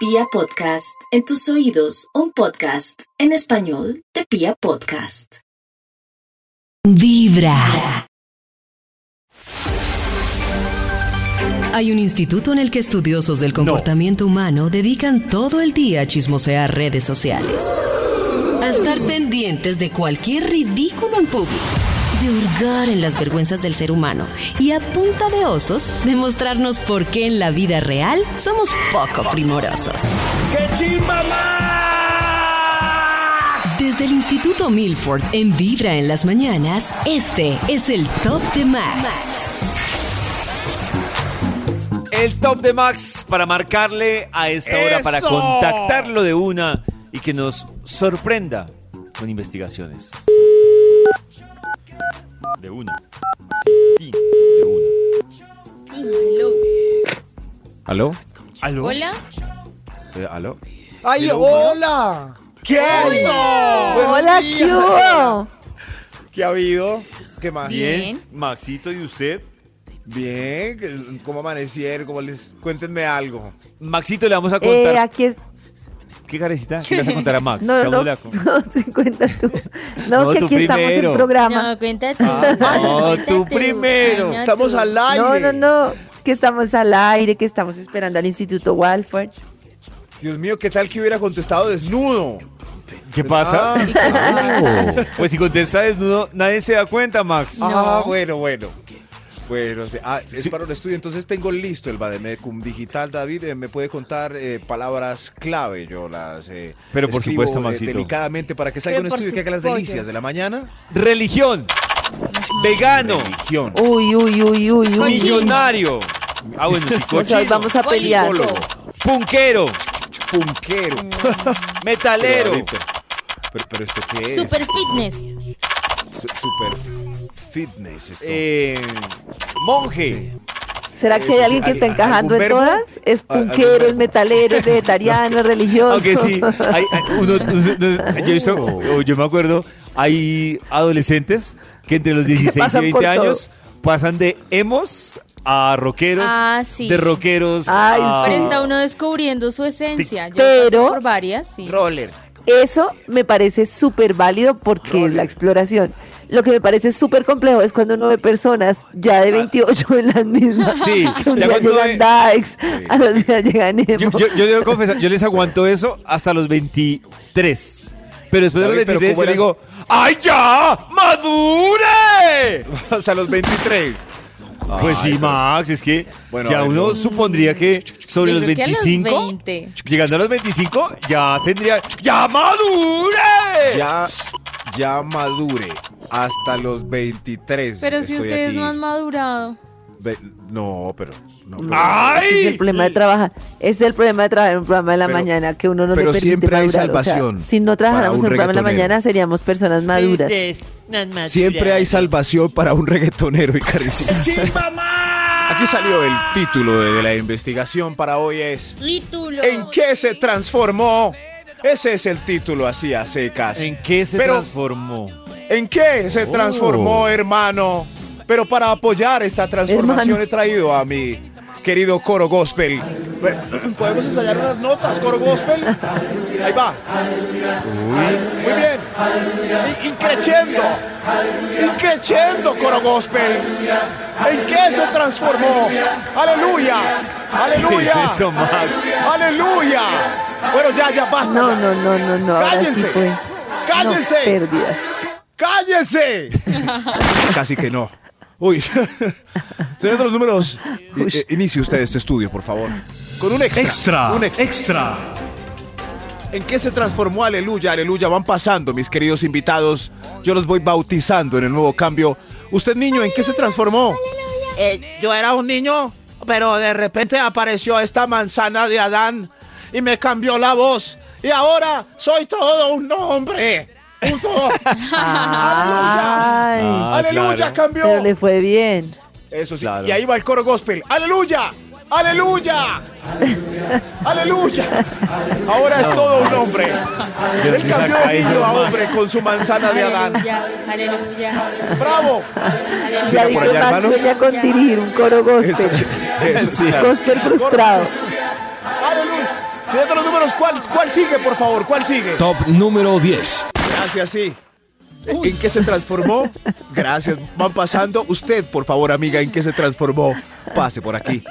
Pia Podcast, en tus oídos, un podcast en español de Pia Podcast. Vibra. Hay un instituto en el que estudiosos del comportamiento humano dedican todo el día a chismosear redes sociales. A estar pendientes de cualquier ridículo en público. De hurgar en las vergüenzas del ser humano. Y a punta de osos, demostrarnos por qué en la vida real somos poco primorosos. Desde el Instituto Milford en Vibra en las mañanas, este es el Top de Max. El top de Max para marcarle a esta hora, para contactarlo de una y que nos sorprenda con investigaciones. De una. Sí, De una. Hello. ¿Aló? ¿Aló? Hola. Eh, ¿Aló? ¡Ay, Hello, hola! ¿Qué? Buenos Hola, días. ¿qué hubo? ¿Qué ha habido? ¿Qué más? Bien. Maxito, ¿y usted? Bien. ¿Cómo amanecieron? ¿Cómo les... Cuéntenme algo. Maxito, le vamos a Eh, contar. aquí es. ¿Qué carecita? ¿Qué le vas a contar a Max? No, ¿Qué no, no, no, cuenta tú. No, No, que tú aquí estamos primero. en programa. No, cuéntate. no, tú primero. Estamos al aire. No, no, no, que estamos al aire, que estamos esperando al Instituto Walford. Dios mío, ¿qué tal que hubiera contestado desnudo? ¿Qué pasa? Ah, Pues si contesta desnudo, nadie se da cuenta, Max. ah, bueno, bueno. Bueno, sí. Ah, es Sí. para un estudio. Entonces tengo listo el Bademecum digital. David, eh, ¿me puede contar eh, palabras clave? Yo las eh, Pero por escribo, supuesto, eh, Maxito. delicadamente para que salga Pero un estudio que haga las delicias de la mañana. Religión. Vegano. Religión. Uy, uy, uy, uy, uy. Millonario. Ah, bueno, O sea, vamos a pelear. Político. Punquero. Punquero. Metalero. Pero, pero, pero esto qué es? Super fitness. Su- Super fitness esto. eh, monje. ¿Será que hay sí, alguien que ¿hay- está encajando en todas? Es ¿Al- algún punquero, es metalero, es vegetariano, es religioso. Aunque sí, hay, hay uno- uno- yo he visto, o yo me acuerdo, hay adolescentes que entre los 16 y Pasan 20 por años pasan de emos a rockeros, Ah, sí. de rockeros Ay, a... Pero está uno descubriendo su esencia. Yo Pero- por varias, sí. Roller. Eso me parece súper válido porque es la exploración. Lo que me parece súper complejo es cuando uno ve personas ya de 28 en las mismas. Sí, que un ya día llegan Dax, a los días llegan Yo, Emo. yo, yo debo confesar, yo les aguanto eso hasta los 23. Pero después de los David, pero 23 ¿cómo yo eras? digo, ¡ay ya! ¡Madure! Hasta los 23. Pues sí, Ay, Max, es que Bueno, ya uno no. supondría que sobre Yo los creo que a los 25, 20. llegando a los 25, ya tendría, ¡ya madure! Ya, ya madure. Hasta los 23. Pero si estoy ustedes aquí. no han madurado. Ve- no, pero. No, es el problema de trabajar. Ese es el problema de trabajar en un programa de la Pero- mañana que uno no pero le permite siempre hay madurar. O sea, salvación si no trabajáramos un en un programa de la reggaetonero. mañana seríamos personas maduras. Siempre hay salvación para un reggaetonero y. Aquí salió el título de la investigación para hoy es Título. ¿En qué se transformó? Ese es el título así a secas. ¿En qué se Pero- transformó? ¿En qué se Oh. transformó, hermano? Pero para apoyar esta transformación Hermano. he traído a mi querido coro gospel. ¿Podemos ensayar unas notas, coro gospel? Ahí va. Muy bien. In- Increciendo. Increciendo, coro gospel. ¿En qué se transformó? Aleluya. Aleluya. ¿Qué es eso, Max? Aleluya. Bueno, ya, ya, basta. No, no, no, no, no. Ahora sí Cállense. fue. Cállense. No, pérdidas. ¡Cállense! Casi que no. Uy. Señor de los números, eh, inicie usted este estudio, por favor. Con un extra. Un extra. ¿En qué se transformó Aleluya? Aleluya. Van pasando, mis queridos invitados. Yo los voy bautizando en el nuevo cambio. Usted, niño, ¿en qué se transformó? Eh, yo era un niño, pero de repente apareció esta manzana de Adán y me cambió la voz. Y ahora soy todo un hombre. Ay, Ah, ¡Aleluya! claro. ¡Cambió! pero le fue bien. Eso sí. Claro. Y ahí va el coro gospel. ¡Aleluya! ¡Aleluya! ¡Aleluya! Ahora es todo un hombre. ¿De Él cambió de niño a hombre con su manzana de Adán. Aleluya, aleluya, ¡Bravo! aleluya. Por allá, Max sueña con dirigir un coro gospel. Eso eso sí, claro. Gospel frustrado. ¡Aleluya! Señor de los números, ¿cuál, ¿cuál sigue, por favor? ¿Cuál sigue? Top número 10. Gracias, sí. ¿En qué se transformó? Gracias. Van pasando. Usted, por favor, amiga, ¿en qué se transformó? Pase por aquí.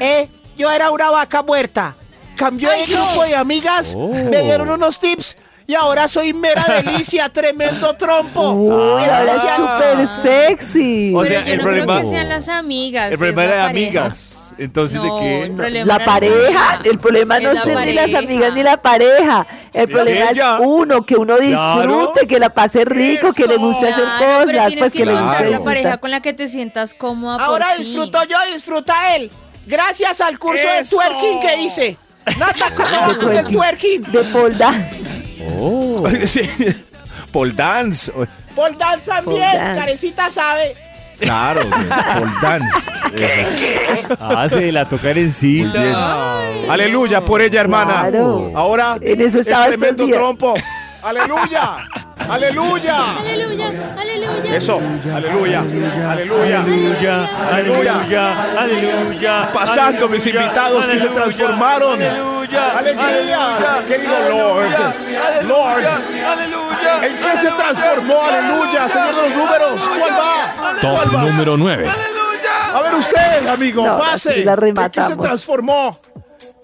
Eh, yo era una vaca muerta. Cambió de grupo de amigas, me dieron unos tips y ahora soy mera delicia, tremendo trompo. Uy, ahora es súper sexy. O Pero sea, yo el no problema- creo que sean las amigas. El problema era de pareja. amigas. Entonces, No, ¿de qué? La pareja, el problema no Es es ni las amigas ni la pareja. El problema es ella. uno, que uno disfrute, Claro. que la pase rico, que le guste hacer Claro, pero cosas, tienes pues que que le guste la pareja con la que te sientas cómoda. por Ahora fin. disfruto yo disfruta él. Gracias al curso de twerking que hice. Nata, ¿cómo con el twerking? De pole dance. Oh. Sí. Pole dance. Pole dance también. Pole dance. Carecita sabe. Claro, pole dance. Ah, se la toca encita. Aleluya por ella, hermana. Claro. Ahora En eso es estaba estos tremendo días. trompo. Aleluya. Aleluya. Aleluya, aleluya. Eso. Aleluya. Aleluya. Aleluya, aleluya, aleluya. Pasando mis aleluya, invitados que se aleluya, transformaron. Aleluya, Alegría, aleluya, querido aleluya, Lord. aleluya, Lord. Aleluya. ¿En qué se transformó? Aleluya, señor de los números. ¿Cuál va? Top ¿Cuál va? número 9. A ver usted, amigo, No, pase. sí ¿En qué se transformó?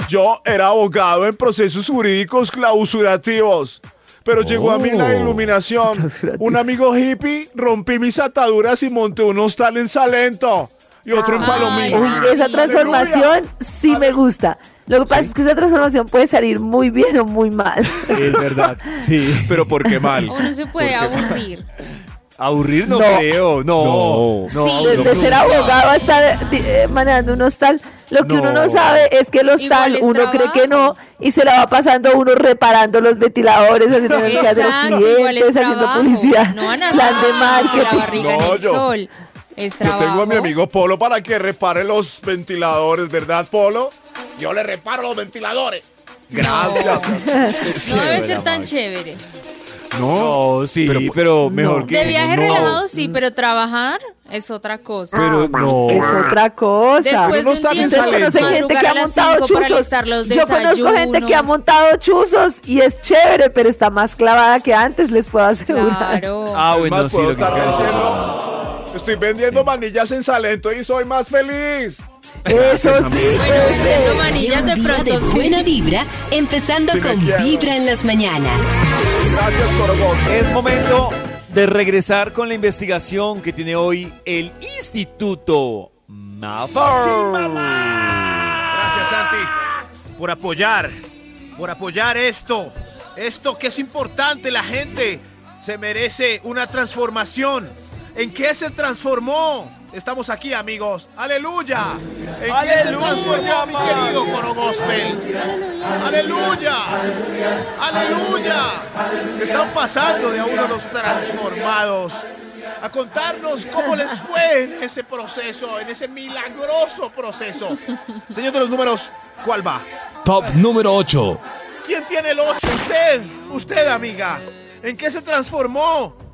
Yo era abogado en procesos jurídicos clausurativos. Pero llegó a mí la Oh. iluminación. Un amigo hippie, rompí mis ataduras y monté un hostal en Salento. Y otro en Ay, Palomino. Uy, esa transformación sí me gusta. Lo que pasa es que esa transformación puede salir muy bien o muy mal. Es verdad, sí. Pero ¿por qué mal? Uno se puede aburrir. Aburrir no, No. creo, no. No. no, Sí. De, no, de no. ser abogado hasta eh, manejando un hostal. Lo que uno no No. sabe es que el hostal uno cree que no y se la va pasando uno reparando los ventiladores, haciendo energía de los clientes, haciendo publicidad, No van a plan de estar con la marketing. barriga en No, el yo- sol. Es Yo tengo a mi amigo Polo para que repare los ventiladores, ¿verdad, Polo? Yo le reparo los ventiladores. Gracias. No debe ser tan chévere. No, sí, pero, mejor que. De viaje no. relajado sí, pero trabajar es otra cosa. Pero no. Es otra cosa. Después no de un tiempo, Ustedes conocen Salento. gente que ha montado chuzos. Yo conozco gente que ha montado chuzos y es chévere, pero está más clavada que antes, les puedo asegurar. Claro. Ah, bueno, sí, lo que Estoy vendiendo manillas en Salento y soy más feliz. Eso sí. Bueno, vendiendo manillas de día de pronto buena vibra, empezando Sí con quiero. Vibra en las mañanas. Gracias, Corobot. Es momento de regresar con la investigación que tiene hoy el Instituto Mafar. Gracias, Santi, por apoyar, por apoyar esto. Esto que es importante, la gente se merece una transformación. ¿En qué se transformó? Estamos aquí, amigos. ¡Aleluya! ¿En qué se transformó, mi querido coro gospel? ¡Aleluya! ¡Aleluya! Están pasando de a uno los transformados a contarnos cómo les fue en ese proceso, en ese milagroso proceso. Señor de los números, ¿cuál va? Top número 8. ¿Quién tiene el 8? Usted, usted, amiga. ¿En qué se transformó?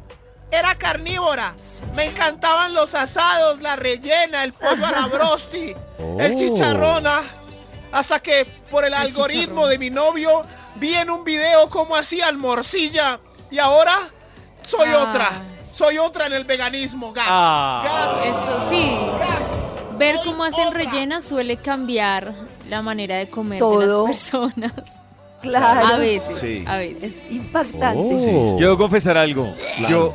Era carnívora. Me encantaban los asados, la rellena, el pollo a la brosti, el Oh. chicharrón. ah. Hasta que por el algoritmo de mi novio vi en un video cómo hacían morcilla. Y ahora soy Ah. otra. Soy otra en el veganismo, gas. Ah. Gas. Esto sí. Ver cómo hacen rellenas suele cambiar la manera de comer Todo. de las personas. Claro. A veces, Sí. a veces. Es impactante. Yo debo confesar algo. Yo,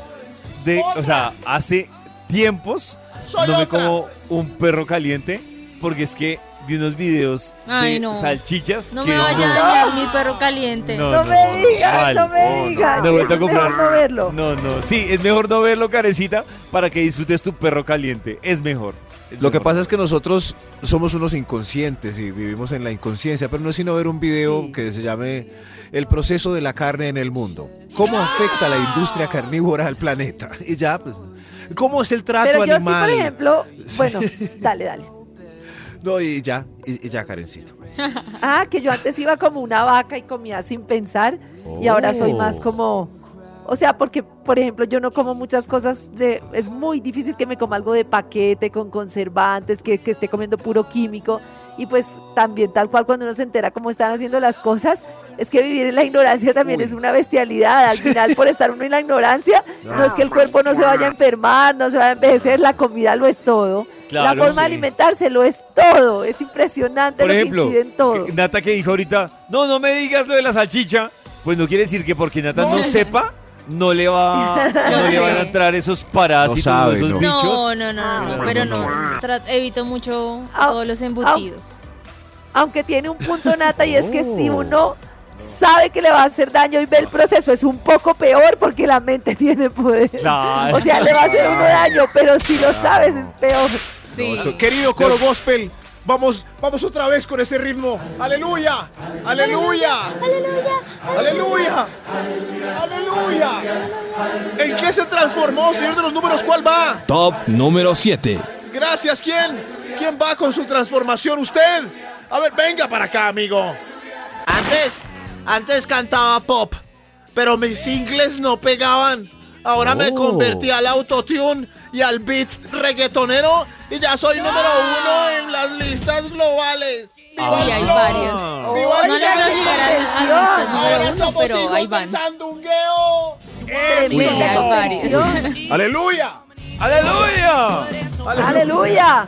de, o sea, hace tiempos Soy no me otra. como un perro caliente porque es que vi unos videos Ay, de no. salchichas No que me vaya a dañar mi perro caliente. No, No me digas, mal. no me Oh, digas. No, vuelto a comprar. no verlo. No, no. Sí, es mejor no verlo, carecita, para que disfrutes tu perro caliente. Es mejor. Es Lo que pasa es que nosotros somos unos inconscientes y vivimos en la inconsciencia, pero no es sino ver un video Sí. que se llame El proceso de la carne en el mundo. ¿Cómo afecta la industria carnívora al planeta? Y ya, pues, ¿cómo es el trato Pero yo sí, animal? por ejemplo, bueno, dale, dale. No, y ya, y, y ya, Karencito. Ah, que yo antes iba como una vaca y comía sin pensar y ahora soy más Oh. como, o sea, porque por ejemplo yo no como muchas cosas de, es muy difícil que me coma algo de paquete con conservantes, que, que esté comiendo puro químico Y pues también tal cual cuando uno se entera cómo están haciendo las cosas, es que vivir en la ignorancia también Uy. es una bestialidad. Al final, por estar uno en la ignorancia, no es que el cuerpo no se vaya a enfermar, no se vaya a envejecer, la comida lo es todo. Claro, la forma sí. de alimentarse lo es todo. Es impresionante Por lo ejemplo, que incide en todo. que- Nata que dijo ahorita, no, no me digas lo de la salchicha, pues no quiere decir que porque Nata no, sepa, no le va, no le van a entrar esos parásitos, No sabe, esos no. bichos. No, no, no, no, Ah, pero no, evito mucho Ah, todos los embutidos. Aunque tiene un punto nata y es que si Oh. uno sabe que le va a hacer daño y ve el proceso, es un poco peor porque la mente tiene poder. Claro. O sea, le va a hacer uno daño, pero si lo sabes es peor. Sí. esto- Querido coro gospel, vamos, vamos otra vez con ese ritmo. Aleluya, aleluya, aleluya, aleluya, aleluya. ¿En qué se transformó, señor de los números? ¿Cuál va? Top número 7. Gracias, ¿quién? ¿Quién va con su transformación? ¿Usted? A ver, venga para acá, amigo. Antes, antes cantaba pop, pero mis singles no pegaban. Ahora me Oh. convertí al autotune y al beat reggaetonero y ya soy número uno en las listas globales. ¡Viva Sí, hay flow! varios. ¡Viva No llegar a, a listas número Ahora uno, pero ahí van. sandungueo. Sí, hay. ¡Aleluya! ¡Aleluya! Aleluya. ¡Aleluya!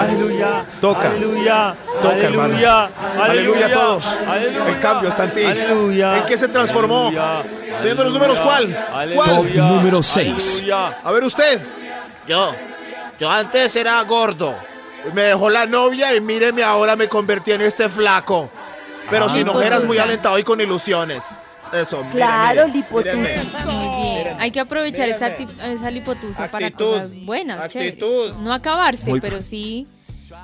¡Aleluya! Toca. ¡Aleluya! Toca, ¡Aleluya! Aleluya a todos. ¡Aleluya! El cambio está en ti. ¡Aleluya! ¿En qué se transformó? ¡Aleluya! Señor de los números, ¿cuál? ¿Cuál? Número seis. ¡Aleluya! A ver usted. Yo. Yo antes era gordo. Me dejó la novia y míreme ahora me convertí en este flaco. Pero Ah. sin ojeras, muy alentado y con ilusiones. Eso, mire, Claro, mire, lipotusa. míreme. Muy bien. Hay que aprovechar esa, lipotusa para Actitud. cosas buenas, Actitud. chéveres. No acabarse, Muy- pero sí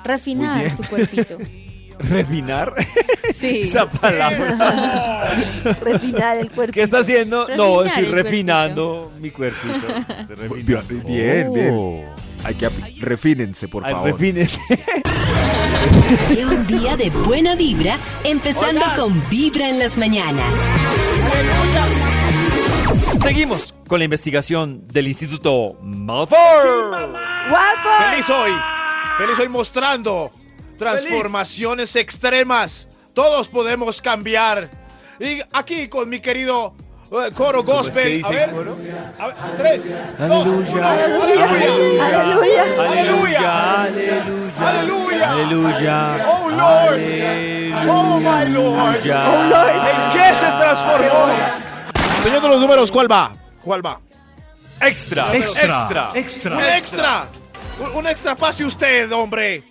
refinar su cuerpito. ¿Refinar? Sí. Esa palabra. Refinar el cuerpo. ¿Qué está haciendo? Refinar No, estoy el refinando mi cuerpito. Estoy refinando. Bien, bien. Oh. Hay que ap- refínense, por Ay, favor. refínese. Un día de buena vibra, empezando con Vibra en las mañanas. Seguimos con la investigación del Instituto Malfoy. ¡Waffle! Feliz hoy. Feliz hoy mostrando transformaciones extremas. Todos podemos cambiar. Y aquí con mi querido coro ¿Cómo es que gospel. A ver, coro? a ver, tres, dos, Aleluya, aleluya, Aleluya. aleluya, aleluya, Aleluya. aleluya, Oh, Lord. aleluya, Oh, my Lord. Oh, Lord. ¿En qué se transformó? Señor de los números, ¿cuál va? ¿Cuál va? Extra, extra, extra, Un extra. Un extra pase usted, hombre.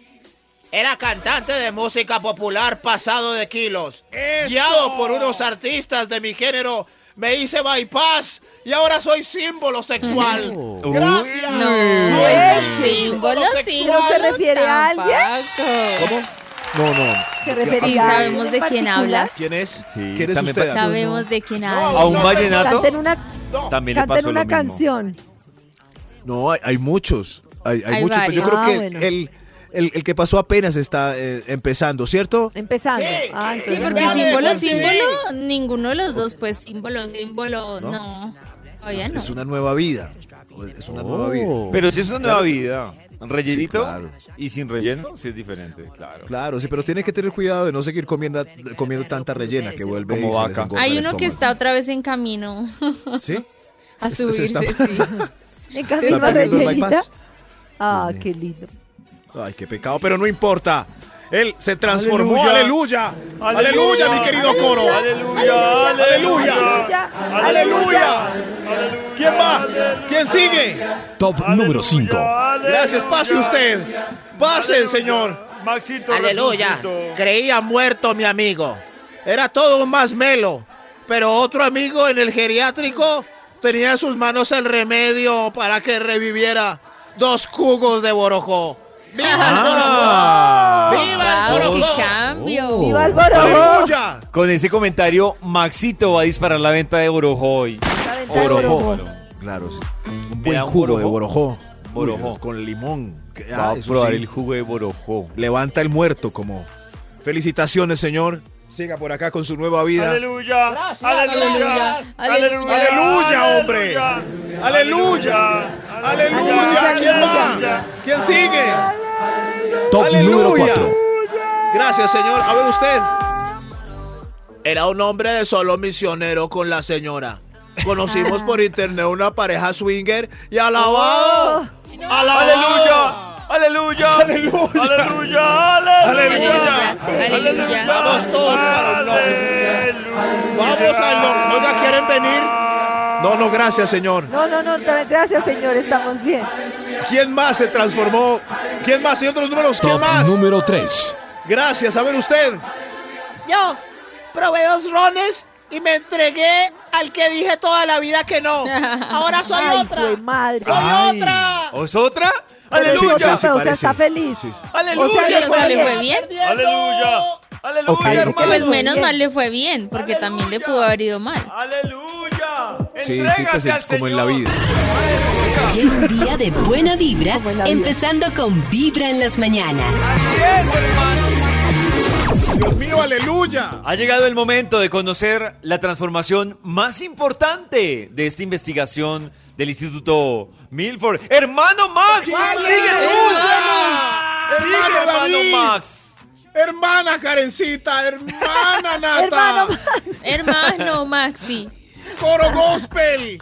Era cantante de música popular pasado de kilos. Guiado por unos artistas de mi género, me hice bypass y ahora soy símbolo sexual. Gracias. No, Uy. es símbolo, ¿Pero símbolo. se refiere a alguien? ¿Cómo? No, no. ¿Se refería Sí, a sabemos de quién hablas. ¿Quién es? Sí, ¿Quién es también usted? Sabemos de quién No, ¿A hablas. un no, vallenato? Canten una, No. También le pasó una lo mismo. canción. No, hay, hay muchos. Hay, hay Hay muchos. pero yo creo Ah, que bueno. el, el, el que pasó apenas está eh, empezando, ¿cierto? Empezando. Sí. Ah, Sí, porque no. Símbolo, sí. símbolo, ninguno de los dos, pues símbolo, símbolo, no. Todavía no. Es una nueva vida. Es una nueva vida. Pero si es una nueva vida, rellenito Sí, claro. y sin relleno, sí es diferente, claro. Claro, sí, pero tiene que tener cuidado de no seguir comiendo, comiendo tanta rellena que vuelve Como y vaca. Hay uno que está otra vez en camino ¿Sí? a Ese- ese subirse, está- sí. En ¿Está cambio, una perdiendo el rellenita. Ah, qué lindo. Ay, qué pecado. Pero no importa. Él se transformó. Aleluya. Aleluya. Aleluya, mi querido coro. Aleluya, Aleluya. Aleluya. ¿Quién va? ¿Quién sigue? Top número 5. Gracias, pase usted. Pase, señor. Maxito, Aleluya. Creía muerto mi amigo. Era todo un más melo. Pero otro amigo en el geriátrico tenía en sus manos el remedio para que reviviera dos jugos de borojó. Ah. ¡Viva el Wow, qué borojó! cambio. ¡Viva el borojo! ¡Aleluya! Con ese comentario, Maxito va a disparar la venta de Orojo hoy. La venta de Orojo. borojó. Claro, sí. Un buen un jugo de borojó. borojó. Borojó. Uy, con limón. Va ah, a probar sí, el jugo de Borojo. Levanta el muerto como. Felicitaciones, señor. Siga por acá con su nueva vida. Aleluya. Aleluya. Aleluya. ¡Aleluya, hombre! ¡Aleluya! ¡Aleluya! ¿Quién va? ¿Quién sigue? Top número ¡Aleluya! 4. Gracias, señor. A ver usted. Era un hombre de solo misionero con la señora. Conocimos por internet una pareja swinger y alabado. ¡Alabado! ¡Aleluya! ¡Aleluya! ¡Aleluya! Aleluya. Aleluya. Vamos todos para el norte. Vamos al norte. Oiga, ¿quieren venir? No, no, gracias, señor. No, no, no, gracias señor, estamos bien. ¿Quién más se transformó? ¿Quién más? De los números, ¿quién Top más? número 3. Gracias, a ver usted. Yo probé dos rones y me entregué al que dije toda la vida que no. Ahora soy Ay, otra. madre. Soy Ay, otra. ¿O es otra? Sí, ¡Aleluya! o sea, sí, o sea, parece. está feliz. Sí, sí. ¡Aleluya, O sea, le hermano! fue bien. ¡Aleluya! ¡Aleluya, Ok, hermano! Pues menos mal le fue bien, porque también le pudo haber ido mal. ¡Aleluya! Sí, Entrégate siéntese al como en la vida. Llega un día de buena vibra, empezando con Vibra en las mañanas. Así es, hermano. Dios mío, aleluya. Ha llegado el momento de conocer la transformación más importante de esta investigación del Instituto Milford. ¡Hermano Max! ¡Sigue tú! ¡Sigue, Hermano hermano. Max! Hermana Karencita, hermana Nata. Hermano, Hermano Maxi. Coro gospel.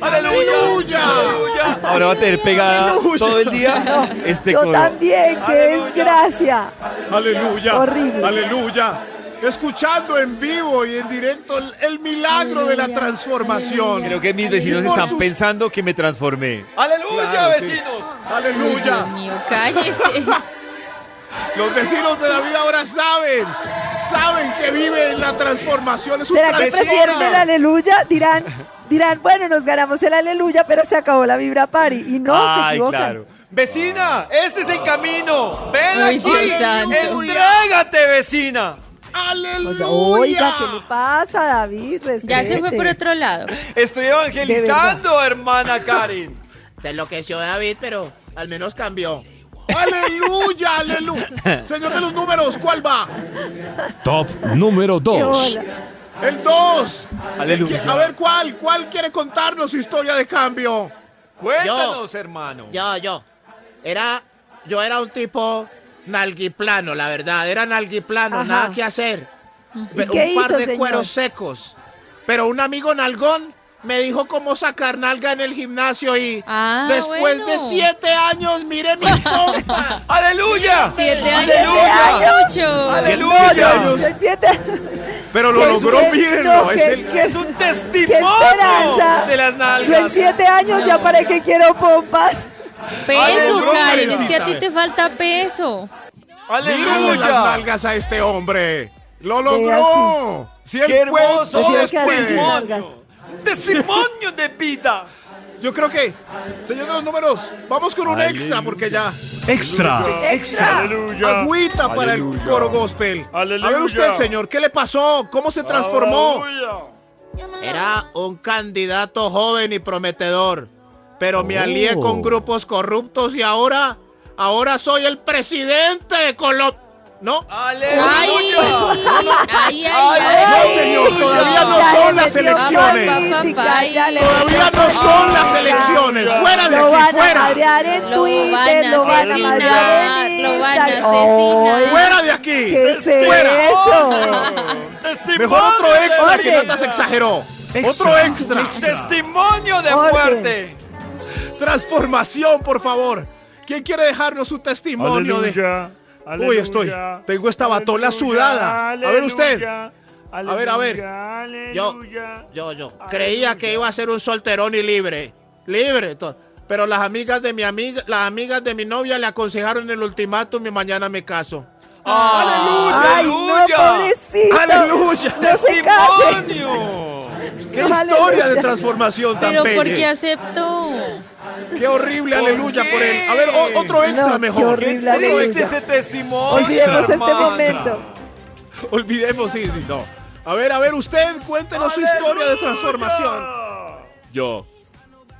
¡Aleluya! ¡Aleluya! Ahora va a tener pegada Aleluya. todo el día este yo coro. también, qué Aleluya. desgracia. Aleluya. Horrible. Aleluya. Escuchando en vivo y en directo el, el milagro de la transformación. Creo que mis vecinos están sus- pensando que me transformé. ¡Aleluya, Claro, vecinos! Uy, Aleluya. Dios mío, cállese. Los vecinos de David ahora saben. Saben que vive en la transformación. Es un ¿Será que prefieren el aleluya? Dirán, dirán, bueno, nos ganamos el aleluya, pero se acabó la vibra party. Y no, se ¡Ay, equivocan. claro! ¡Vecina! ¡Este es el camino! ¡Ven Ay, aquí! ¡Entrégate, vecina! ¡Aleluya! Oiga, ¿qué le pasa, David? Ya se fue por otro lado. Estoy evangelizando, hermana Karen. Se enloqueció David, pero al menos cambió. ¡Aleluya! ¡Aleluya! Señor de los números, ¿cuál va? Top número Qué 2. bola. El 2. Aleluya. A ver, ¿cuál? ¿Cuál quiere contarnos su historia de cambio? Cuéntanos, hermano. Yo, yo. Era, yo era un tipo nalguiplano, la verdad. Era nalguiplano, Ajá. nada que hacer. Qué un par hizo, de señor? cueros secos. Pero un amigo nalgón me dijo cómo sacar nalga en el gimnasio y Ah, después bueno. de siete años, mire mis pompas. ¡Aleluya! Siete años. ¡Aleluya! ¡Aleluya! Siete- Pero lo Qué logró, mírenlo. no, es el, qué- ¡Es un ¡Qué testimonio esperanza! de las Yo en nalgas! siete años ya para que quiero pompas. Peso, Aleluya, Karen. Es que a ti te falta peso. Mírenle las ¡Aleluya! nalgas a este hombre. ¡Lo logró! ¡Qué hermoso nalgas. testimonio! ¡Un testimonio de vida! Yo creo que, señor de los números, vamos con un extra porque ya. Extra. ¡Extra! Agüita para el coro gospel. A ver usted, señor, ¿qué le pasó? ¿Cómo se transformó? Era un candidato joven y prometedor, pero me alié con grupos corruptos y ahora, ahora soy el presidente de Colombia. ¿No? ¡Aleluya! ay, ay, ay. No, señor, todavía no son las elecciones. Todavía no son las elecciones. Fuera de aquí, fuera. Lo van a lo van a asesinar, lo van a asesinar. Fuera de aquí. ¿Qué es Fuera. eso? ¡Testimonio Mejor otro extra que Orden. Nata se exageró. Extra. Otro extra. ¡Testimonio de Orden. muerte! Transformación, por favor. ¿Quién quiere dejarnos su testimonio de... Uy, estoy. Tengo esta batola sudada. A ver usted. A ver, a ver. Yo, yo, yo. Creía que iba a ser un solterón y libre. Libre. Pero las amigas de mi amiga, las amigas de mi novia le aconsejaron el ultimátum y mañana me caso. Ay, no, ¡Aleluya! ¡Aleluya! No case. ¡Testimonio! ¡Qué Aleluya. historia de transformación tan Pero ¿por bella! qué aceptó? ¡Qué horrible! ¿Por ¡Aleluya qué? por él! A ver, o- otro extra No, qué mejor. horrible. ¡Qué triste aleluya. ese testimonio! Olvidemos este hermano. momento. Olvidemos, sí, sí, no. A ver, a ver, usted, cuéntenos su historia de transformación. Yo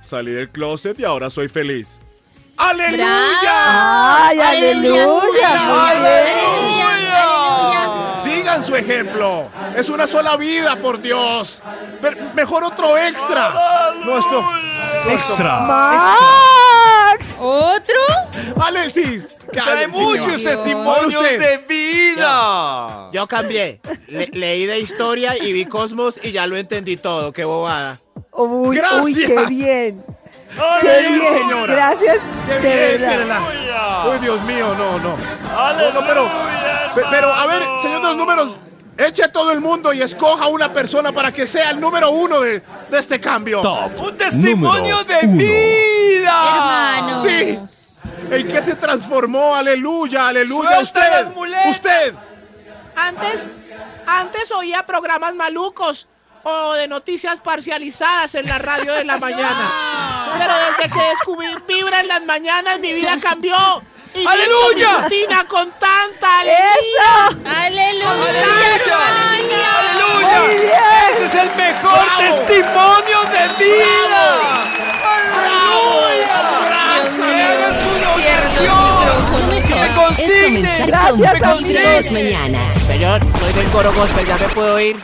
salí del closet y ahora soy feliz. ¡Aleluya! Ay, aleluya. muy bien. Su ejemplo. Es una sola vida, por Dios. Pero mejor otro extra. No, esto. Extra. Max. ¿Otro? Alexis, Trae Cállate, muchos señor. testimonios Usted. de vida. Yo cambié. Le- leí de historia y vi Cosmos y ya lo entendí todo. Qué bobada. Uy, uy, Gracias. qué bien. ¡Ay, Qué bien. señora! Gracias. ¡Qué de bien! ¡Uy, Dios mío! No, no. No, no, pero, pe- pero, a ver, señor de los números, eche a todo el mundo y escoja una persona para que sea el número uno de, de este cambio. Top. Un testimonio de uno. vida. Hermano. Sí. ¿En qué se transformó? Aleluya, aleluya. Suelta Usted, usted. Antes, antes oía programas malucos o de noticias parcializadas en la radio de la mañana. Pero desde que descubrí Vibra en las mañanas, mi vida cambió. Y ¡Aleluya! mi rutina con tanta alegría. ¡Eso! ¡Aleluya, ¡Aleluya! ¡Aleluya! ¡Ese es el mejor ¡Bravo! testimonio de vida! Dios mío, ¡Eres una oración! ¡Me Es consigne! comenzar Gracias, con amigos. Vibra en las mañanas. Señor, soy del coro gospel, ¿ya me puedo ir?